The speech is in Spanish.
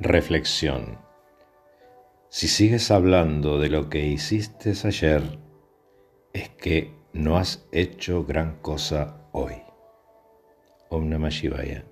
Reflexión. Si sigues hablando de lo que hiciste ayer, es que no has hecho gran cosa hoy. Om Namah Shivaya.